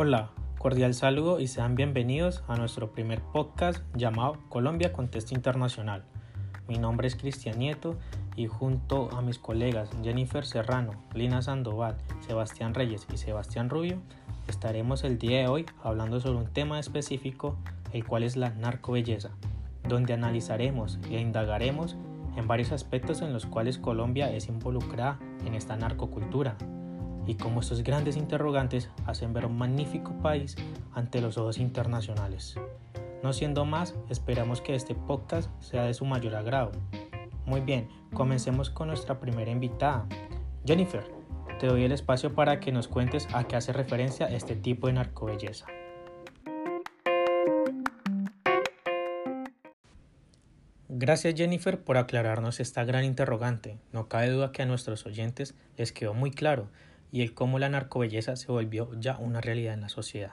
Hola, cordial saludo y sean bienvenidos a nuestro primer podcast llamado Colombia Contexto Internacional. Mi nombre es Cristian Nieto y junto a mis colegas Jennifer Serrano, Lina Sandoval, Sebastián Reyes y Sebastián Rubio, estaremos el día de hoy hablando sobre un tema específico, el cual es la narcobelleza, donde analizaremos e indagaremos en varios aspectos en los cuales Colombia es involucrada en esta narcocultura y cómo estos grandes interrogantes hacen ver un magnífico país ante los ojos internacionales. No siendo más, esperamos que este podcast sea de su mayor agrado. Muy bien, comencemos con nuestra primera invitada. Jennifer, te doy el espacio para que nos cuentes a qué hace referencia este tipo de narcobelleza. Gracias Jennifer por aclararnos esta gran interrogante. No cabe duda que a nuestros oyentes les quedó muy claro y el cómo la narcobelleza se volvió ya una realidad en la sociedad.